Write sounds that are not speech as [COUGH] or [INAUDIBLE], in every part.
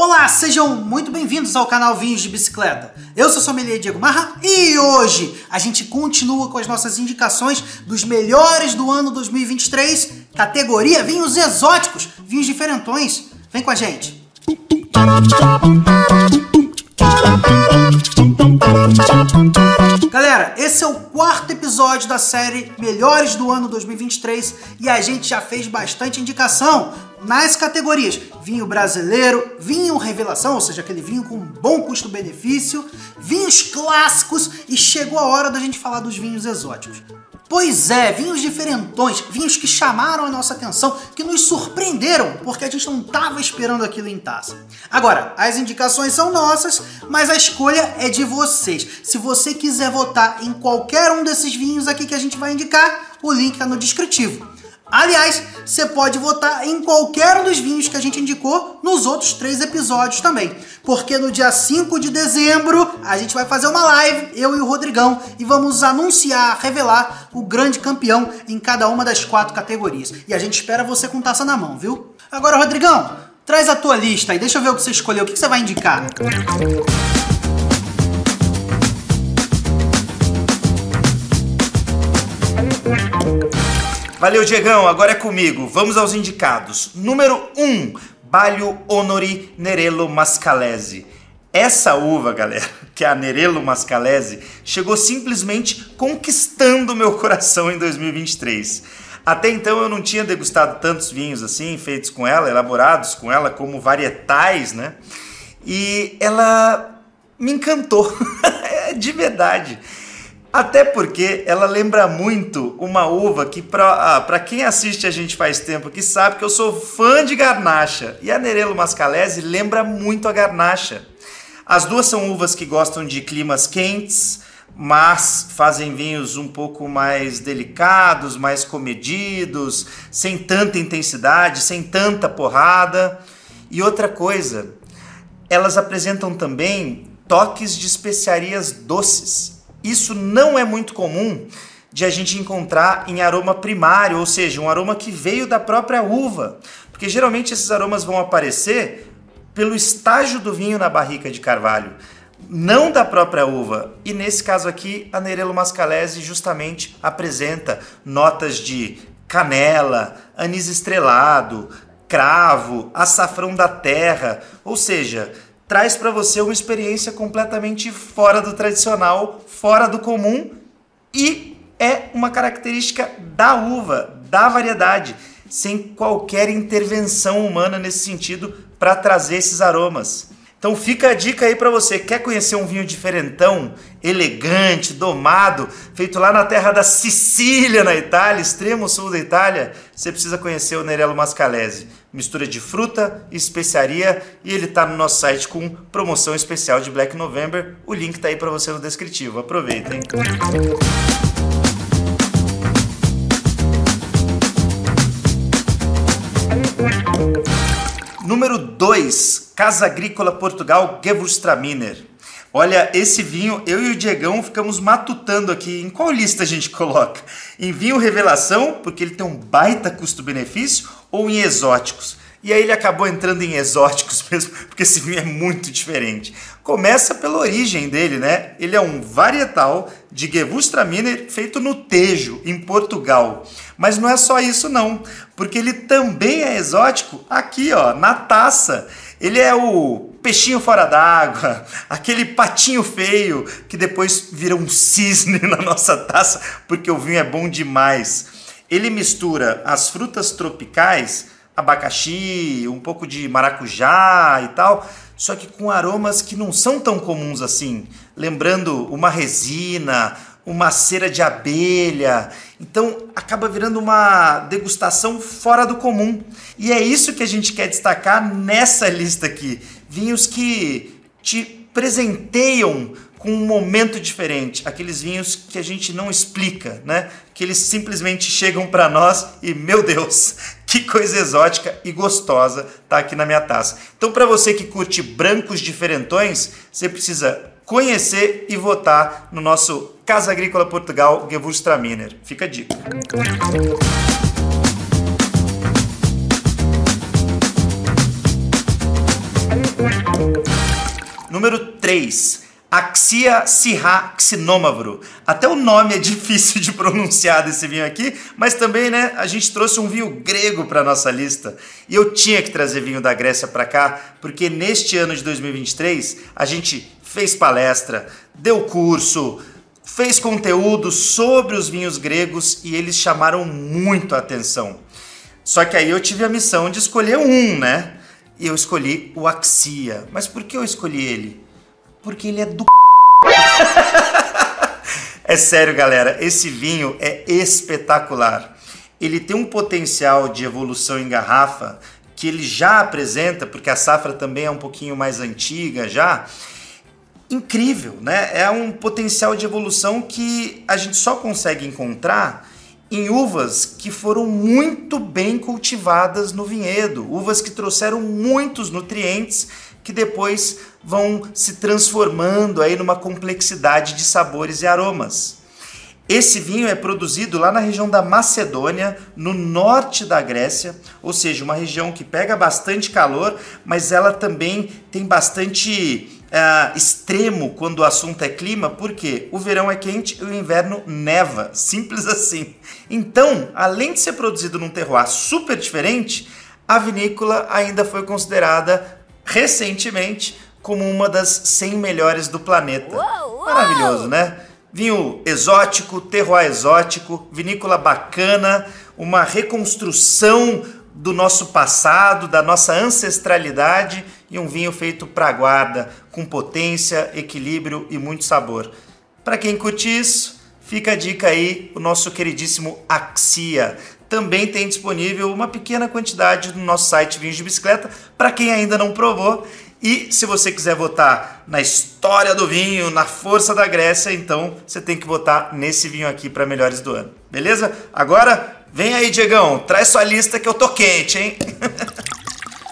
Olá, sejam muito bem-vindos ao canal Vinhos de Bicicleta. Eu sou o sommelier Diego Marra e hoje a gente continua com as nossas indicações dos melhores do ano 2023, categoria vinhos exóticos, vinhos diferentões. Vem com a gente. Galera, esse é o quarto episódio da série Melhores do Ano 2023 e a gente já fez bastante indicação nas categorias vinho brasileiro, vinho revelação, ou seja, aquele vinho com bom custo-benefício, vinhos clássicos e chegou a hora da gente falar dos vinhos exóticos. Pois é, vinhos diferentões, vinhos que chamaram a nossa atenção, que nos surpreenderam, porque a gente não estava esperando aquilo em taça. Agora, as indicações são nossas, mas a escolha é de vocês. Se você quiser votar em qualquer um desses vinhos aqui que a gente vai indicar, o link está no descritivo. Aliás, você pode votar em qualquer um dos vinhos que a gente indicou nos outros três episódios também. Porque no dia 5 de dezembro a gente vai fazer uma live, eu e o Rodrigão, e vamos anunciar, revelar o grande campeão em cada uma das quatro categorias. E a gente espera você com taça na mão, viu? Agora, Rodrigão, traz a tua lista aí, deixa eu ver o que você escolheu. O que você vai indicar? Valeu, Diegão. Agora é comigo. Vamos aos indicados. Número 1, um, Balho Honori Nerello Mascalese. Essa uva, galera, [LAUGHS] que é a Nerello Mascalese, chegou simplesmente conquistando meu coração em 2023. Até então eu não tinha degustado tantos vinhos assim, feitos com ela, elaborados com ela como varietais, né? E ela me encantou, [LAUGHS] de verdade. Até porque ela lembra muito uma uva que, para ah, quem assiste a gente faz tempo, que sabe que eu sou fã de garnacha. E a Nerello Mascalese lembra muito a garnacha. As duas são uvas que gostam de climas quentes, mas fazem vinhos um pouco mais delicados, mais comedidos, sem tanta intensidade, sem tanta porrada. E outra coisa, elas apresentam também toques de especiarias doces isso não é muito comum de a gente encontrar em aroma primário, ou seja, um aroma que veio da própria uva, porque geralmente esses aromas vão aparecer pelo estágio do vinho na barrica de carvalho, não da própria uva. E nesse caso aqui, a Nerello Mascalese justamente apresenta notas de canela, anis estrelado, cravo, açafrão da terra, ou seja, traz para você uma experiência completamente fora do tradicional, fora do comum e é uma característica da uva, da variedade, sem qualquer intervenção humana nesse sentido para trazer esses aromas. Então fica a dica aí para você, quer conhecer um vinho diferentão, elegante, domado, feito lá na terra da Sicília, na Itália, extremo sul da Itália, você precisa conhecer o Nerello Mascalese. Mistura de fruta e especiaria e ele está no nosso site com promoção especial de Black November. O link está aí para você no descritivo. Aproveitem. Número 2, Casa Agrícola Portugal Gewürztraminer. Olha, esse vinho, eu e o Diegão ficamos matutando aqui em qual lista a gente coloca. Em vinho revelação, porque ele tem um baita custo-benefício, ou em exóticos. E aí ele acabou entrando em exóticos [LAUGHS] mesmo, porque esse vinho é muito diferente. Começa pela origem dele, né? Ele é um varietal de Gewürztraminer feito no Tejo, em Portugal. Mas não é só isso não, porque ele também é exótico aqui, ó, na taça. Ele é o peixinho fora d'água, [LAUGHS] aquele patinho feio que depois vira um cisne [LAUGHS] na nossa taça, porque o vinho é bom demais. Ele mistura as frutas tropicais abacaxi, um pouco de maracujá e tal, só que com aromas que não são tão comuns assim, lembrando uma resina, uma cera de abelha. Então acaba virando uma degustação fora do comum. E é isso que a gente quer destacar nessa lista aqui. Vinhos que te presenteiam com um momento diferente, aqueles vinhos que a gente não explica, né? Que eles simplesmente chegam para nós e meu Deus, que coisa exótica e gostosa tá aqui na minha taça. Então, para você que curte brancos diferentões, você precisa conhecer e votar no nosso Casa Agrícola Portugal Gewürztraminer. Fica a dica. Número 3. Axia Sirra Xinômavro. Até o nome é [LAUGHS] difícil de pronunciar desse vinho aqui, mas também, né, a gente trouxe um vinho grego para nossa lista. E eu tinha que trazer vinho da Grécia para cá, porque neste ano de 2023 a gente fez palestra, deu curso, fez conteúdo sobre os vinhos gregos e eles chamaram muito a atenção. Só que aí eu tive a missão de escolher um, né? E eu escolhi o Axia. Mas por que eu escolhi ele? Porque ele é do [LAUGHS] É sério, galera, esse vinho é espetacular. Ele tem um potencial de evolução em garrafa que ele já apresenta, porque a safra também é um pouquinho mais antiga já. Incrível, né? É um potencial de evolução que a gente só consegue encontrar em uvas que foram muito bem cultivadas no vinhedo, uvas que trouxeram muitos nutrientes que depois vão se transformando aí numa complexidade de sabores e aromas. Esse vinho é produzido lá na região da Macedônia, no norte da Grécia, ou seja, uma região que pega bastante calor, mas ela também tem bastante uh, extremo quando o assunto é clima, porque o verão é quente e o inverno neva, simples assim. Então, além de ser produzido num terroir super diferente, a vinícola ainda foi considerada recentemente como uma das 100 melhores do planeta. Maravilhoso, né? Vinho exótico, terroir exótico, vinícola bacana, uma reconstrução do nosso passado, da nossa ancestralidade e um vinho feito para guarda, com potência, equilíbrio e muito sabor. Para quem curte isso, fica a dica aí, o nosso queridíssimo Axia. Também tem disponível uma pequena quantidade no nosso site Vinhos de Bicicleta, para quem ainda não provou. E se você quiser votar na história do vinho, na força da Grécia, então você tem que votar nesse vinho aqui para melhores do ano. Beleza? Agora Vem aí, Diegão, traz sua lista que eu tô quente, hein? [LAUGHS]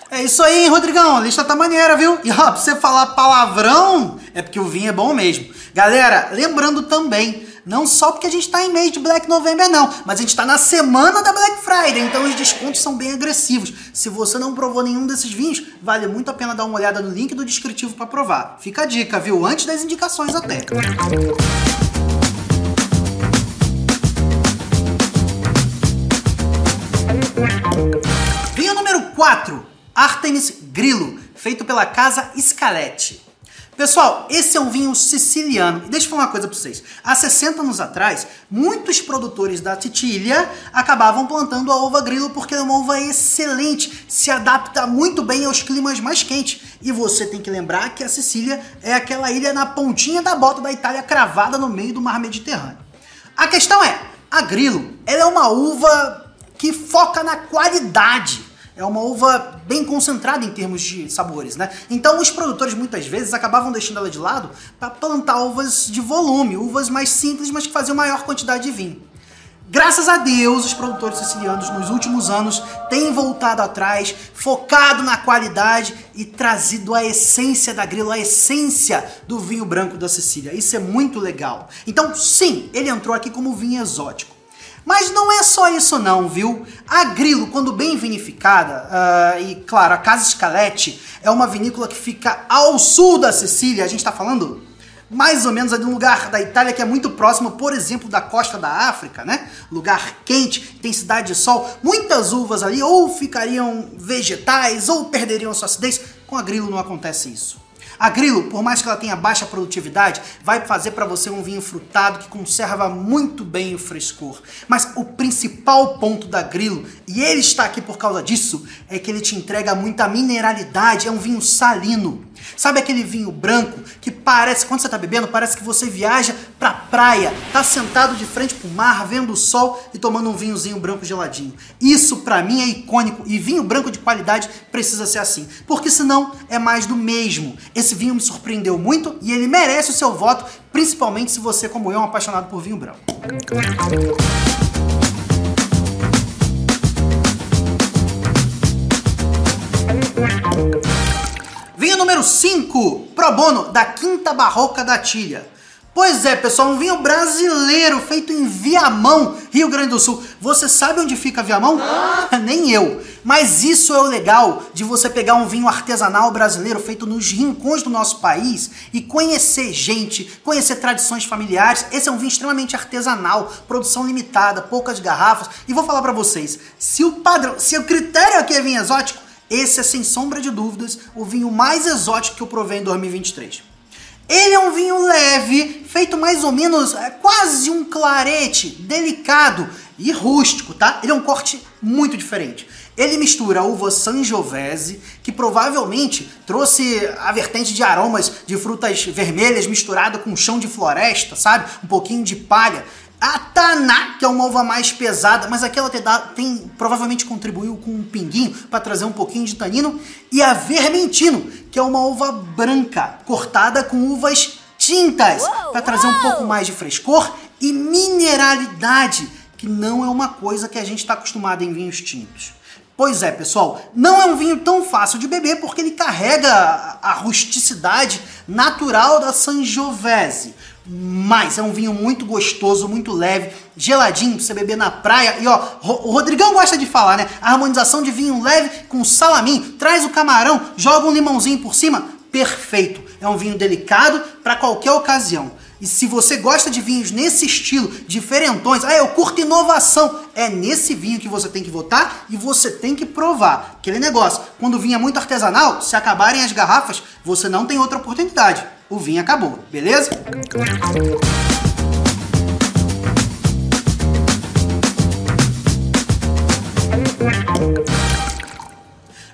É isso aí, hein, Rodrigão. A lista tá maneira, viu? E ó, pra você falar palavrão, é porque o vinho é bom mesmo. Galera, lembrando também, não só porque a gente tá em mês de Black November, não, mas a gente tá na semana da Black Friday, então os descontos são bem agressivos. Se você não provou nenhum desses vinhos, vale muito a pena dar uma olhada no link do descritivo para provar. Fica a dica, viu? Antes das indicações até. Vinho número 4, Artemis Grillo, feito pela Casa Scaletti. Pessoal, esse é um vinho siciliano. E deixa eu falar uma coisa para vocês. Há 60 anos atrás, muitos produtores da Titília acabavam plantando a uva Grillo porque é uma uva excelente, se adapta muito bem aos climas mais quentes. E você tem que lembrar que a Sicília é aquela ilha na pontinha da bota da Itália cravada no meio do mar Mediterrâneo. A questão é, a Grillo, ela é uma uva que foca na qualidade. É uma uva bem concentrada em termos de sabores, né? Então os produtores muitas vezes acabavam deixando ela de lado para plantar uvas de volume, uvas mais simples, mas que faziam maior quantidade de vinho. Graças a Deus, os produtores sicilianos nos últimos anos têm voltado atrás, focado na qualidade e trazido a essência da grilo, a essência do vinho branco da Sicília. Isso é muito legal. Então, sim, ele entrou aqui como vinho exótico. Mas não é só isso não, viu? A Grilo, quando bem vinificada, uh, e claro, a Casa Scaletti é uma vinícola que fica ao sul da Sicília, a gente está falando mais ou menos ali um lugar da Itália que é muito próximo, por exemplo, da costa da África, né? Lugar quente, tem cidade de sol, muitas uvas ali ou ficariam vegetais ou perderiam sua acidez. Com a Grilo não acontece isso. A Grilo, por mais que ela tenha baixa produtividade, vai fazer para você um vinho frutado que conserva muito bem o frescor. Mas o principal ponto da Grilo, e ele está aqui por causa disso, é que ele te entrega muita mineralidade, é um vinho salino. Sabe aquele vinho branco que parece, quando você está bebendo, parece que você viaja pra praia, tá sentado de frente pro mar, vendo o sol e tomando um vinhozinho branco geladinho. Isso para mim é icônico e vinho branco de qualidade precisa ser assim, porque senão é mais do mesmo. Esse vinho me surpreendeu muito e ele merece o seu voto, principalmente se você, como eu, é um apaixonado por vinho branco. Número 5, Pro Bono, da Quinta Barroca da Tilha. Pois é, pessoal, um vinho brasileiro feito em Viamão, Rio Grande do Sul. Você sabe onde fica Viamão? Ah. [LAUGHS] Nem eu. Mas isso é o legal de você pegar um vinho artesanal brasileiro feito nos rincões do nosso país e conhecer gente, conhecer tradições familiares. Esse é um vinho extremamente artesanal, produção limitada, poucas garrafas. E vou falar para vocês, se o padrão, se o critério aqui é vinho exótico, esse é sem sombra de dúvidas o vinho mais exótico que eu provei em 2023. Ele é um vinho leve, feito mais ou menos é, quase um clarete, delicado e rústico, tá? Ele é um corte muito diferente. Ele mistura a uva Sangiovese, que provavelmente trouxe a vertente de aromas de frutas vermelhas misturada com chão de floresta, sabe? Um pouquinho de palha. A Taná, que é uma uva mais pesada, mas aquela tem, tem provavelmente contribuiu com um pinguinho para trazer um pouquinho de tanino. E a Vermentino, que é uma uva branca, cortada com uvas tintas, para trazer um pouco mais de frescor e mineralidade, que não é uma coisa que a gente está acostumado em vinhos tintos. Pois é, pessoal, não é um vinho tão fácil de beber porque ele carrega a rusticidade natural da Sangiovese mas é um vinho muito gostoso, muito leve, geladinho pra você beber na praia. E ó, o Rodrigão gosta de falar, né? A harmonização de vinho leve com salaminho, traz o camarão, joga um limãozinho por cima, perfeito. É um vinho delicado para qualquer ocasião. E se você gosta de vinhos nesse estilo, diferentões, ah, eu curto inovação, é nesse vinho que você tem que votar e você tem que provar. Aquele negócio, quando o vinho é muito artesanal, se acabarem as garrafas, você não tem outra oportunidade. O vinho acabou, beleza?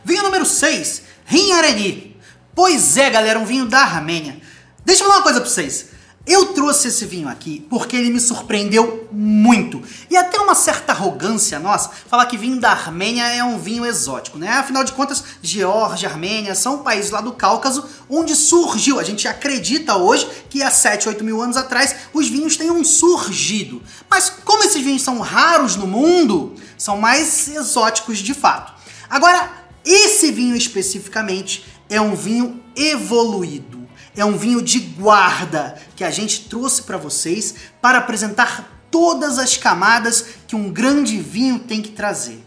Vinho número 6, Rinhareni. Pois é, galera, um vinho da Armênia. Deixa eu falar uma coisa pra vocês. Eu trouxe esse vinho aqui porque ele me surpreendeu muito. E até uma certa arrogância nossa falar que vinho da Armênia é um vinho exótico, né? Afinal de contas, Geórgia, Armênia são países lá do Cáucaso onde surgiu. A gente acredita hoje que há 7, 8 mil anos atrás os vinhos tenham surgido. Mas como esses vinhos são raros no mundo, são mais exóticos de fato. Agora, esse vinho especificamente é um vinho evoluído é um vinho de guarda que a gente trouxe para vocês para apresentar todas as camadas que um grande vinho tem que trazer.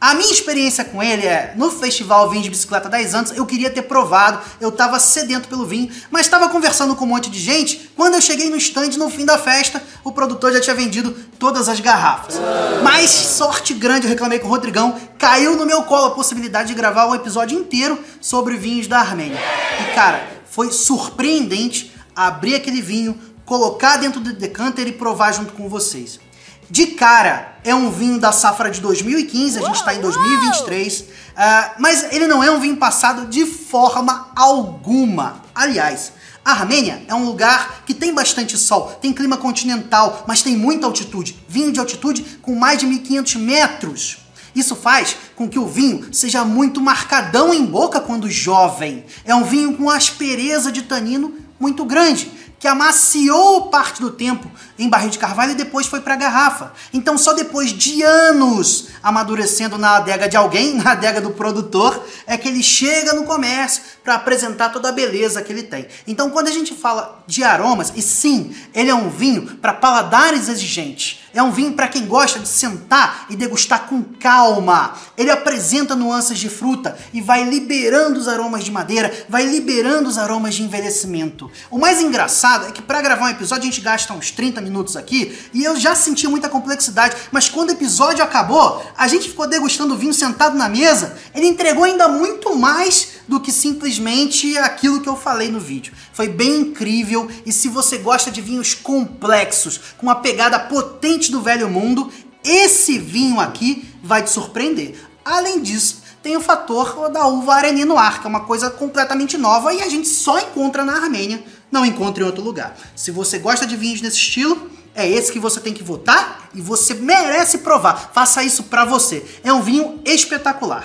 A minha experiência com ele é, no Festival Vinho de Bicicleta 10 anos, eu queria ter provado, eu estava sedento pelo vinho, mas estava conversando com um monte de gente, quando eu cheguei no stand, no fim da festa, o produtor já tinha vendido todas as garrafas. Mas, sorte grande, eu reclamei com o Rodrigão, caiu no meu colo a possibilidade de gravar um episódio inteiro sobre vinhos da Armênia. E cara, foi surpreendente abrir aquele vinho, colocar dentro do decanter e provar junto com vocês. De cara, é um vinho da safra de 2015, a gente está em 2023, uh, ah, mas ele não é um vinho passado de forma alguma. Aliás, a Armênia é um lugar que tem bastante sol, tem clima continental, mas tem muita altitude. Vinho de altitude com mais de 1500 metros. Isso faz com que o vinho seja muito marcadão em boca quando jovem. É um vinho com aspereza de tanino muito grande, que amaciou parte do tempo em barril de carvalho e depois foi para a garrafa. Então, só depois de anos amadurecendo na adega de alguém, [LAUGHS] na adega do produtor, é que ele chega no comércio para apresentar toda a beleza que ele tem. Então, quando a gente fala de aromas, e sim, ele é um vinho para paladares exigentes. É um vinho para quem gosta de sentar e degustar com calma. Ele apresenta nuances de fruta e vai liberando os aromas de madeira, vai liberando os aromas de envelhecimento. O mais engraçado é que para gravar um episódio a gente gasta uns 30 minutos aqui e eu já senti muita complexidade, mas quando o episódio acabou, a gente ficou degustando vinho sentado na mesa, ele entregou ainda muito mais do que simplesmente aquilo que eu falei no vídeo. Foi bem incrível e se você gosta de vinhos complexos, com uma pegada potente do velho mundo, esse vinho aqui vai te surpreender. Além disso, tem o fator da uva Areni Noir, que é uma coisa completamente nova e a gente só encontra na Armênia não encontre em outro lugar. Se você gosta de vinhos nesse estilo, é esse que você tem que votar e você merece provar. Faça isso para você. É um vinho espetacular.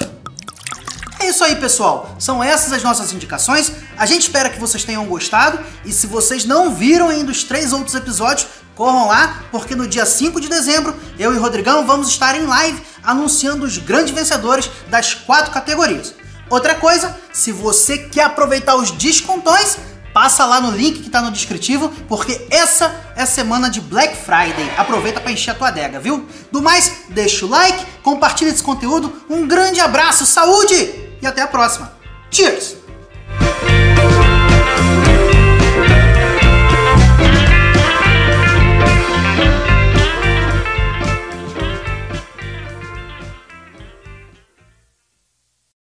É isso aí, pessoal. São essas as nossas indicações. A gente espera que vocês tenham gostado. E se vocês não viram ainda os três outros episódios, corram lá, porque no dia 5 de dezembro, eu e Rodrigão vamos estar em live anunciando os grandes vencedores das quatro categorias. Outra coisa, se você quer aproveitar os descontões, passa lá no link que tá no descritivo, porque essa é a semana de Black Friday. Aproveita para encher a tua adega, viu? Do mais, deixa o like, compartilha esse conteúdo. Um grande abraço, saúde e até a próxima. Cheers!